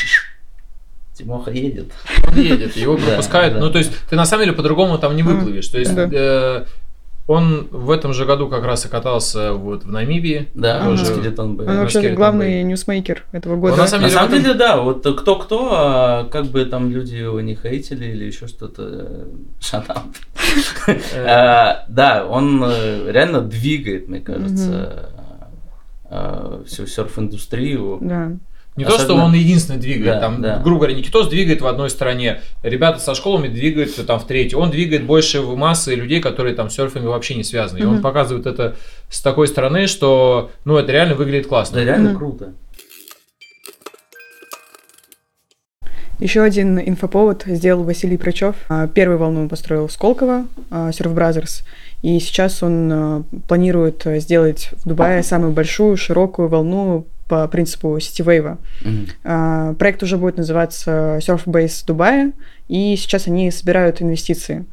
Тимоха едет. Он едет, его Да, пропускают. да. Ну, то есть, ты на самом деле по-другому там не выплывешь. То есть, Да. э, он в этом же году как раз и катался вот в Намибии. Да, Ага. тоже скелетон был. Он на вообще Скелетон главный ньюсмейкер этого года. Он на самом На деле, самом в этом- деле, да, вот кто-кто, а как бы там люди его не хейтили или еще что-то, shout-out. Э, А, Да, он э, реально двигает, мне кажется, а, всю серф-индустрию. Да. Не то, что Особенно- он единственный двигает. Да, там, да. грубо говоря, Никитос двигает в одной стране, ребята со школами двигают там в третьей. Он двигает больше в массы людей, которые там с серфингом вообще не связаны. И он показывает это с такой стороны, что ну это реально выглядит классно. Да, реально Мгм. круто. Еще один инфоповод сделал Василий Прочев. А, Первую волну он построил в Сколково, а, Surf Brothers, и сейчас он а, планирует а, сделать в Дубае самую большую, широкую волну по принципу сетивейва. Мгм. А, Проект уже будет называться Surf Base Дубая, и сейчас они собирают инвестиции.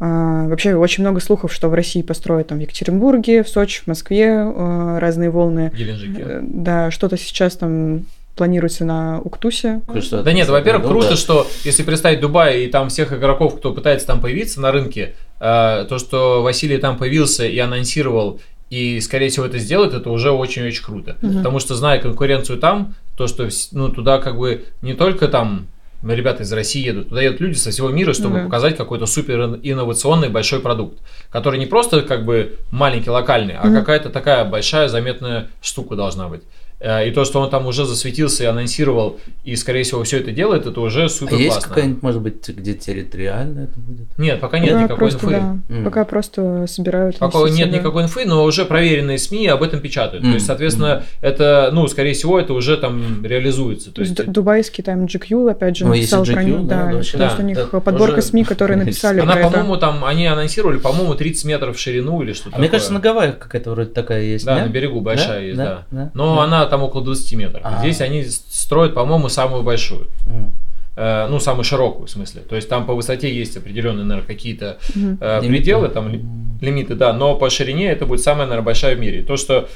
А, Вообще очень много слухов, что в России построят там в Екатеринбурге, в Сочи, в Москве а, разные волны. Геленджике. Э, Да, что-то сейчас там планируется на Уктусе. Да нет, во-первых, Ну круто, да. что если представить Дубай и там всех игроков, кто пытается там появиться на рынке, то, что Василий там появился и анонсировал, и, скорее всего, это сделает, это уже очень-очень круто. Мгм. Потому что, зная конкуренцию там, то, что ну, туда как бы не только там ребята из России едут, туда едут люди со всего мира, чтобы Да. показать какой-то супер инновационный большой продукт, который не просто как бы маленький, локальный, а Мгм. какая-то такая большая заметная штука должна быть. Э, И то, что он там уже засветился и анонсировал, и, скорее всего, все это делает, это уже А супер есть классно. какая-нибудь, может быть, где территориально это будет? Нет, пока нет Пока никакой просто, инфы. да, Мгм. Пока просто собирают. Пока нет да. никакой инфы, но уже проверенные СМИ об этом печатают. То Мгм. есть, соответственно, это, ну, скорее всего, это уже там реализуется. То То есть есть, ду- дубайский там GQ, опять же, Ну, написал про них, да, да, да, да. у них Это подборка уже- СМИ, которые написали она, по-моему, там, они анонсировали, по-моему, 30 метров в ширину или что-то А мне такое. кажется, на Гавайях какая-то вроде такая есть, Да, нет? на берегу большая Да? есть, Да? да. Да? Но Да. она там около 20 метров. А. Здесь они строят, по-моему, самую большую. М. Э, ну, самую широкую, в смысле. То есть там по высоте есть определенные, наверное, какие-то Мгм. э, Лимиты. пределы, там ли- лимиты, да, но по ширине это будет самая, наверное, большая в мире. То, что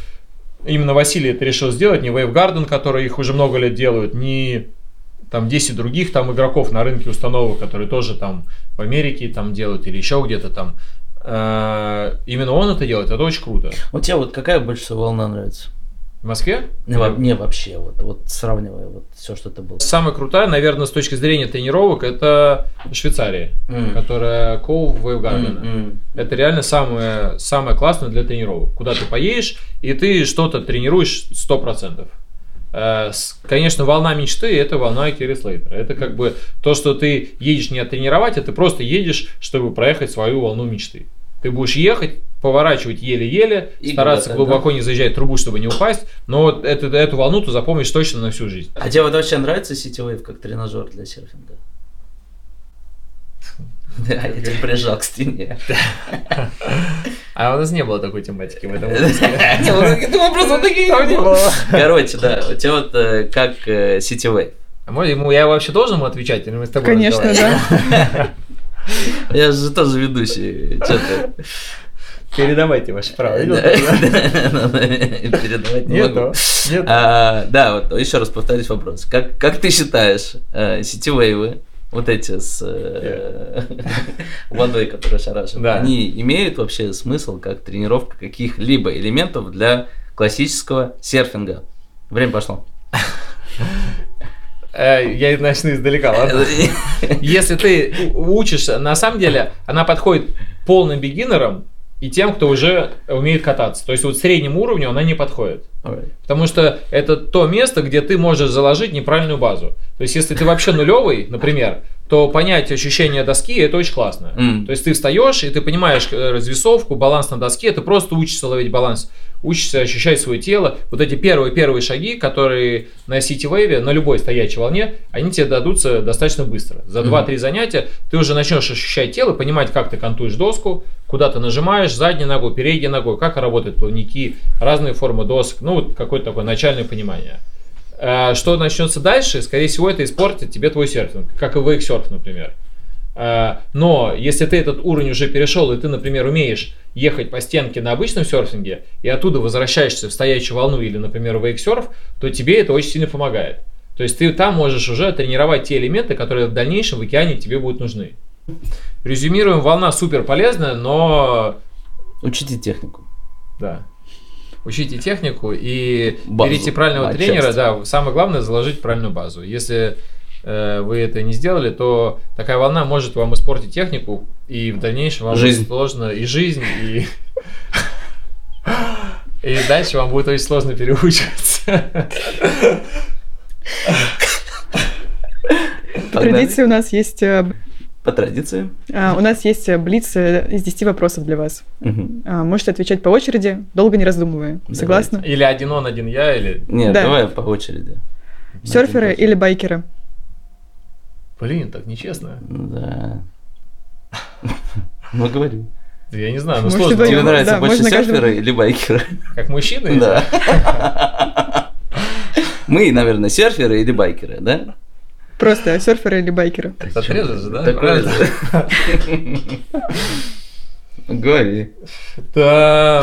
именно Василий это решил сделать, не Wave Garden, который их уже много лет делают, не там 10 других там игроков на рынке установок, которые тоже там в Америке там делают или еще где-то там. Э, Именно он это делает, это очень круто. Вот тебе вот какая больше всего волна нравится? В Москве? Не, во- не вообще, вот, вот сравнивая вот все, что это было. Самая крутая, наверное, с точки зрения тренировок, это Швейцария, М. которая Wave Garden. М, м. Это реально самое, самое классное для тренировок. Куда ты поедешь, и ты что-то тренируешь 100%. Э, Конечно, волна мечты – это волна Керри Слейтера. Это как бы то, что ты едешь не оттренировать, а ты просто едешь, чтобы проехать свою волну мечты. Ты будешь ехать, поворачивать еле-еле, И стараться куда-то, глубоко не заезжать в трубу, чтобы не упасть, но вот эту, эту волну ты запомнишь точно на всю жизнь. А тебе вот вообще нравится City Wave как тренажер для серфинга? Да, я тебя прижал к стене. А у нас не было такой тематики в этом было. Короче, да, у тебя вот э, как э, City Wave. А я вообще должен ему отвечать, или мы с тобой Конечно, да. Я же тоже ведущий. Ты? Передавайте ваше право. Видел? Передавать не могу. А, Да, вот еще раз повторюсь вопрос. Как, ты считаешь, э, сетевейвы, вот эти с э, водой, которые шарашат, они имеют вообще смысл как тренировка каких-либо элементов для классического серфинга? Время пошло. Э, Я начну издалека, ладно? Если ты учишься, на самом деле, она подходит полным бигинерам и тем, кто уже умеет кататься. То есть вот среднему уровню она не подходит. Alright. Потому что это то место, где ты можешь заложить неправильную базу. То есть, если ты вообще нулевый, например, то понять ощущение доски это очень классно. М. То есть ты встаешь и ты понимаешь э, развесовку, баланс на доске, ты просто учишься ловить баланс, учишься ощущать свое тело. Вот эти первые-первые шаги, которые на City Wave, на любой стоячей волне, они тебе дадутся достаточно быстро. За Мгм. 2-3 занятия ты уже начнешь ощущать тело, понимать, как ты кантуешь доску, куда ты нажимаешь, задней ногой, передней ногой, как работают плавники, разные формы досок, ну вот какое-то такое начальное понимание. Э, Что начнется дальше, скорее всего, это испортит тебе твой серфинг, как и вейксерф, например. Э, Но если ты этот уровень уже перешел, и ты, например, умеешь ехать по стенке на обычном серфинге, и оттуда возвращаешься в стоячую волну или, например, вейксерф, то тебе это очень сильно помогает. То есть ты там можешь уже тренировать те элементы, которые в дальнейшем в океане тебе будут нужны. Резюмируем, волна супер полезная, но Учите технику. да. Учите технику и Базу, берите правильного отчасти. тренера. Да, самое главное заложить правильную базу. Если э, вы это не сделали, то такая волна может вам испортить технику, и в дальнейшем вам Жизнь. будет сложно и жизнь, и и дальше вам будет очень сложно переучиваться. По традиции у нас есть э, По традиции. а, у нас есть э, блиц э, из 10 вопросов для вас. Мгм. А, Можете отвечать по очереди, долго не раздумывая. Давайте. Согласны? Или один он, один я, или... Нет, Да. давай по очереди. Серферы или байкеры? Блин, так нечестно. Да. Ну, говори. Да Я не знаю, ну сложно. Тебе нравятся больше серферы или байкеры? Как мужчины? Да. Мы, наверное, серферы или байкеры, да? Просто серферы или байкеры? Отрезать же, да? Такое Правильно? же. Говори. Да,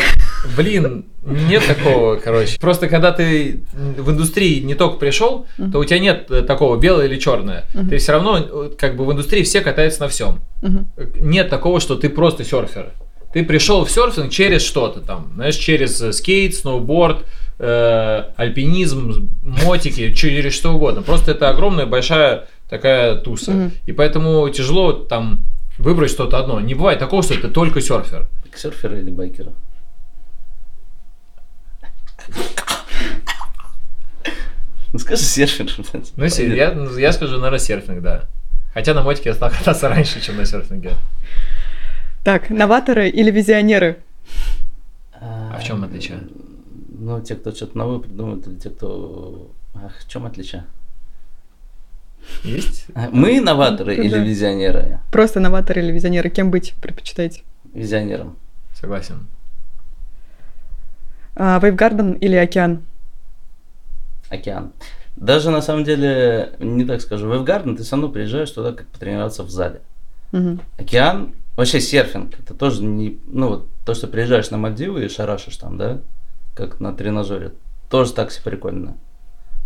блин, нет такого, короче. Просто когда ты в индустрии не только пришел, то у тебя нет э, такого белое или черное. Мгм. Ты все равно, э, как бы в индустрии все катаются на всем. Мгм. Нет такого, что ты просто серфер. Ты пришел в серфинг через что-то там, знаешь, через э, скейт, сноуборд, э, альпинизм, мотики, через что угодно. Просто это огромная большая такая туса. Мгм. И поэтому тяжело там выбрать что-то одно. Не бывает такого, что ты только серфер. Серфера или байкера? Ну скажи серфер. Ну, я, я скажу, наверное, серфинг, да. Хотя на мотике я стал кататься раньше, чем на серфинге. Так, новаторы или визионеры? А в чём отличие? Ну, те, кто что-то новое придумывает, или те, кто... Ах, в чем отличие? Есть? А, Мы новаторы Ну, или визионеры? Просто новаторы или визионеры? Кем быть предпочитаете? Визионером. Согласен. А, Вейвгарден или океан? Океан. Даже на самом деле, не так скажу, в Эвгарден ты все равно приезжаешь туда, как потренироваться в зале. Мгм. Океан, вообще серфинг, это тоже не, ну вот то, что приезжаешь на Мальдивы и шарашишь там, да, как на тренажере, тоже так себе прикольно.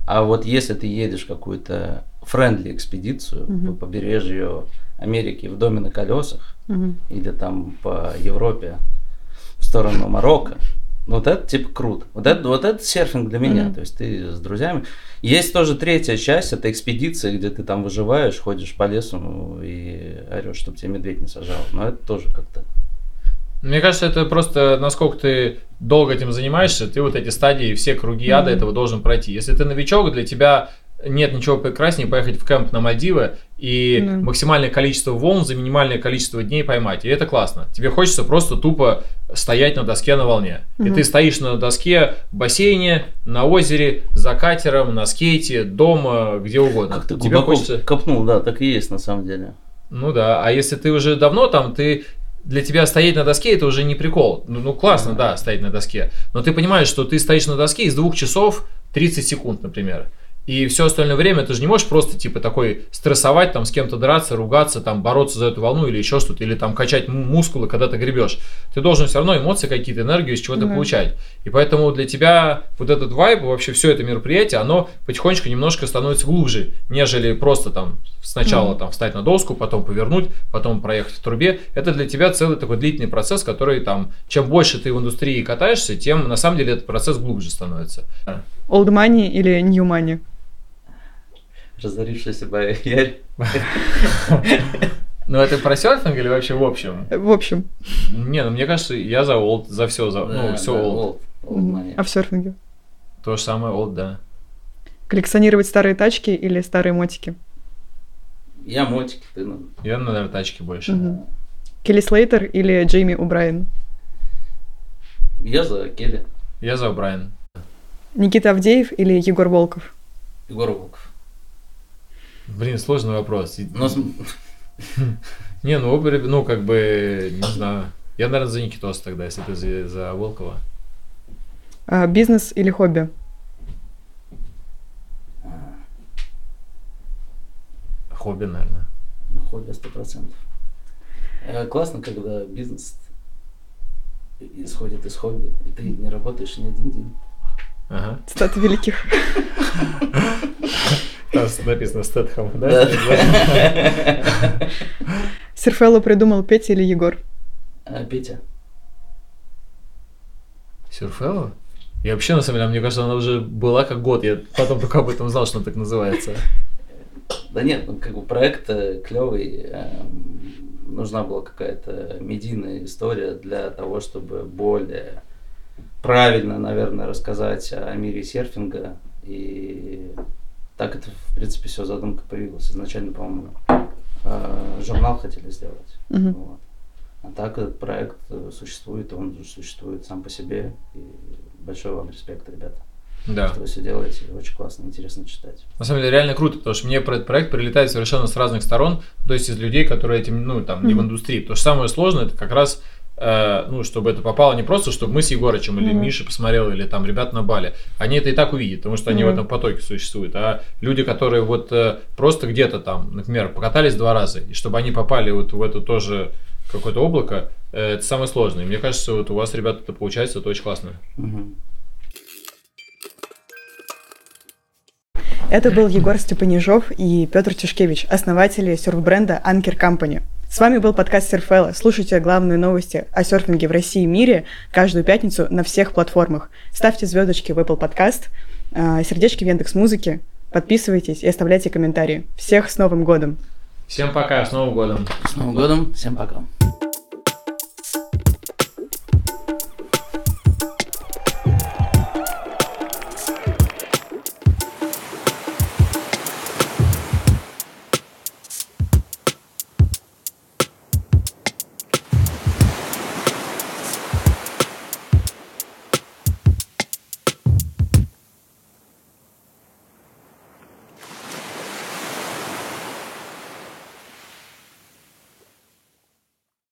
А вот если ты едешь в какую-то френдли экспедицию Мгм. по побережью Америки в доме на колесах Мгм. или там по Европе в сторону Марокко, ну, вот это типа круто. Вот это, вот это серфинг для меня. Мгм. То есть ты с друзьями. Есть тоже третья часть, это экспедиция, где ты там выживаешь, ходишь по лесу и орешь, чтобы тебя медведь не сажал. Но это тоже как-то. Мне кажется, это просто насколько ты долго этим занимаешься, ты вот эти стадии, все круги ада Мгм. этого должен пройти. Если ты новичок, для тебя нет ничего прекраснее поехать в кемп на Мальдивы и Да. максимальное количество волн за минимальное количество дней поймать. И это классно. Тебе хочется просто тупо стоять на доске на волне. И Мгм. ты стоишь на доске в бассейне, на озере, за катером, на скейте, дома, где угодно. Как ты Тебе глубоко хочется... копнул, да, так и есть на самом деле. Ну да, а если ты уже давно там, ты для тебя стоять на доске это уже не прикол. Ну, ну классно, да, стоять на доске. Но ты понимаешь, что ты стоишь на доске из двух часов 30 секунд, например. И все остальное время ты же не можешь просто типа такой стрессовать, там с кем-то драться, ругаться, там бороться за эту волну или еще что-то, или там качать мускулы, когда ты гребешь. Ты должен все равно эмоции какие-то, энергию из чего-то Да. получать. И поэтому для тебя вот этот вайб, вообще все это мероприятие, оно потихонечку немножко становится глубже, нежели просто там сначала Мгм. там встать на доску, потом повернуть, потом проехать в трубе. Это для тебя целый такой длительный процесс, который там, чем больше ты в индустрии катаешься, тем на самом деле этот процесс глубже становится. Old money или new money? Разорившийся боярь. Ну это про серфинг или вообще в общем? В общем. Не, ну мне кажется, я за олд, за все, за, ну все да, олд. А в серфинге? То же самое олд, да. Коллекционировать старые тачки или старые мотики? Я мотик, ты ну. Я, наверное, тачки больше. Келли Слейтер или Джейми Убрайен? Я за Келли. Я за Брайан. Никита Авдеев или Егор Волков? Егор Волков. Блин, сложный вопрос. Но Не, ну, оба ну, как бы, не знаю. Я, наверное, за Никитос тогда, если ты за, за Волкова. А, бизнес или хобби? Хобби, наверное. Ну, хобби сто процентов. Э, Классно, когда бизнес исходит из хобби, и ты не работаешь ни один день. Ага. Цитаты великих. Там написано Стэтхэм, да? Серфелло придумал Петя или Егор? А, Петя. Сюрфелло? Я вообще, на самом деле, мне кажется, она уже была как год. Я потом только об этом знал, что она так называется. Да нет, ну как бы проект клевый. Нужна была какая-то медийная история для того, чтобы более правильно, наверное, рассказать о мире серфинга. И так это, в принципе, все задумка появилась. Изначально, по-моему, э, журнал хотели сделать. Мгм. Вот. А так этот проект э, существует, он существует сам по себе. И большой вам респект, ребята, Да. что вы все делаете. Очень классно, интересно читать. На самом деле реально круто, потому что мне про этот проект прилетает совершенно с разных сторон, то есть из людей, которые этим, ну, там, не в индустрии. Потому что самое сложное, это как раз, ну, чтобы это попало не просто, чтобы мы с Егорычем или Мгм. Миша посмотрел, или там ребята на Бале. Они это и так увидят, потому что они в Мгм. этом потоке существуют. А люди, которые вот э, просто где-то там, например, покатались два раза, и чтобы они попали вот в эту тоже какое-то облако, э, это самое сложное. И мне кажется, вот у вас, ребята, это получается, это очень классно. Мгм. Это был Егор Степанежов и Петр Тишкевич, основатели серф-бренда Anker Company. С вами был подкаст Серфела. Слушайте главные новости о серфинге в России и мире каждую пятницу на всех платформах. Ставьте звездочки в Apple Podcast, э, сердечки в Яндекс Музыке, подписывайтесь и оставляйте комментарии. Всех с Новым годом! Всем пока, с Новым годом! С Новым годом, всем пока.